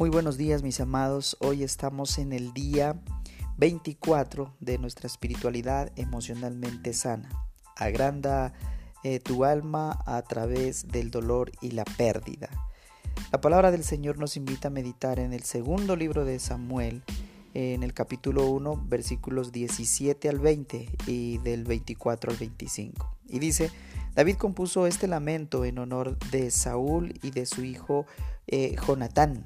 Muy buenos días mis amados, hoy estamos en el día 24 de nuestra espiritualidad emocionalmente sana. Agranda eh, tu alma a través del dolor y la pérdida. La palabra del Señor nos invita a meditar en el segundo libro de Samuel, en el capítulo 1, versículos 17 al 20 y del 24 al 25. Y dice, David compuso este lamento en honor de Saúl y de su hijo eh, Jonatán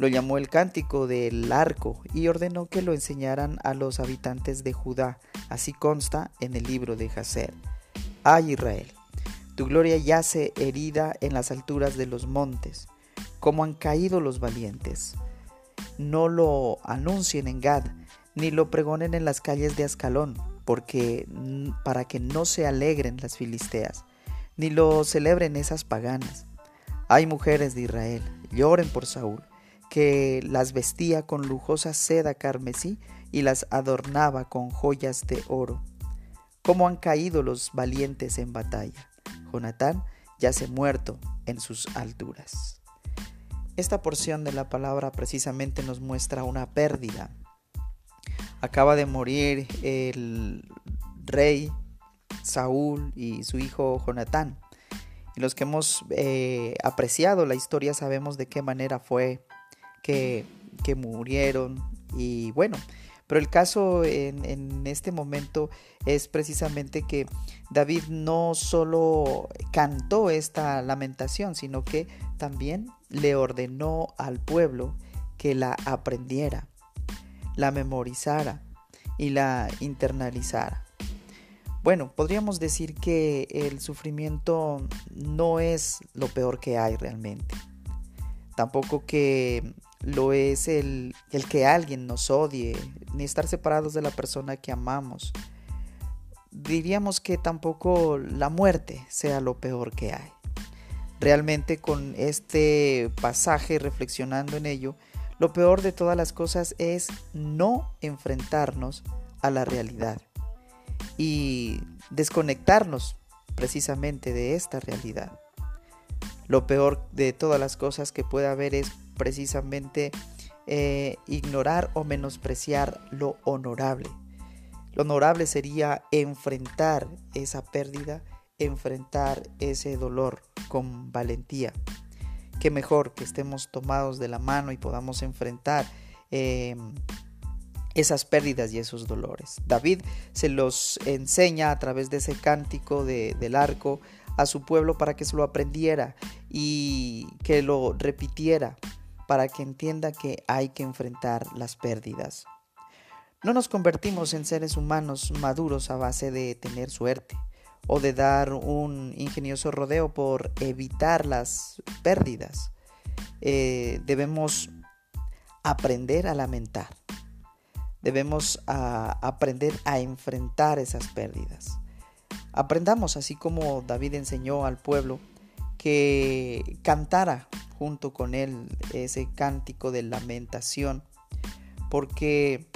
lo llamó el cántico del arco y ordenó que lo enseñaran a los habitantes de Judá. Así consta en el libro de Jacer. Ay Israel, tu gloria yace herida en las alturas de los montes, como han caído los valientes. No lo anuncien en Gad, ni lo pregonen en las calles de Ascalón, porque para que no se alegren las filisteas, ni lo celebren esas paganas. Hay mujeres de Israel, lloren por Saúl, que las vestía con lujosa seda carmesí y las adornaba con joyas de oro. ¿Cómo han caído los valientes en batalla? Jonatán yace muerto en sus alturas. Esta porción de la palabra precisamente nos muestra una pérdida. Acaba de morir el rey Saúl y su hijo Jonatán. Y los que hemos eh, apreciado la historia sabemos de qué manera fue que, murieron y bueno, pero el caso en, en, este momento es precisamente que David no solo cantó esta lamentación, sino que también le ordenó al pueblo que la aprendiera, la memorizara y la internalizara. Bueno, podríamos decir que el sufrimiento no es lo peor que hay realmente. Tampoco que lo es el, el que alguien nos odie, ni estar separados de la persona que amamos. Diríamos que tampoco la muerte sea lo peor que hay. Realmente con este pasaje, reflexionando en ello, lo peor de todas las cosas es no enfrentarnos a la realidad y desconectarnos precisamente de esta realidad. Lo peor de todas las cosas que puede haber es precisamente eh, ignorar o menospreciar lo honorable. Lo honorable sería enfrentar esa pérdida, enfrentar ese dolor con valentía. Qué mejor que estemos tomados de la mano y podamos enfrentar eh, esas pérdidas y esos dolores. David se los enseña a través de ese cántico del arco a su pueblo para que se lo aprendiera y que lo repitiera para que entienda que hay que enfrentar las pérdidas. No nos convertimos en seres humanos maduros a base de tener suerte o de dar un ingenioso rodeo por evitar las pérdidas. Eh, debemos aprender a lamentar. Debemos aprender a enfrentar esas pérdidas. Aprendamos, así como David enseñó al pueblo, que cantara junto con él ese cántico de lamentación, porque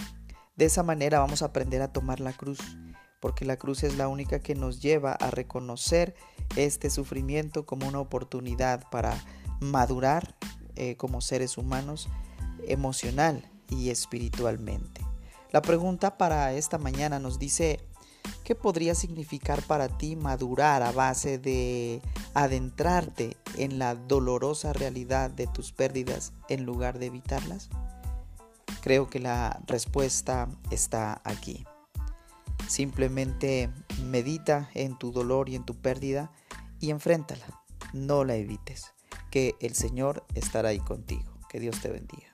de esa manera vamos a aprender a tomar la cruz, porque la cruz es la única que nos lleva a reconocer este sufrimiento como una oportunidad para madurar eh, como seres humanos emocional y espiritualmente. La pregunta para esta mañana nos dice, ¿Qué podría significar para ti madurar a base de adentrarte en la dolorosa realidad de tus pérdidas en lugar de evitarlas? Creo que la respuesta está aquí. Simplemente medita en tu dolor y en tu pérdida y enfréntala. No la evites, que el Señor estará ahí contigo. Que Dios te bendiga.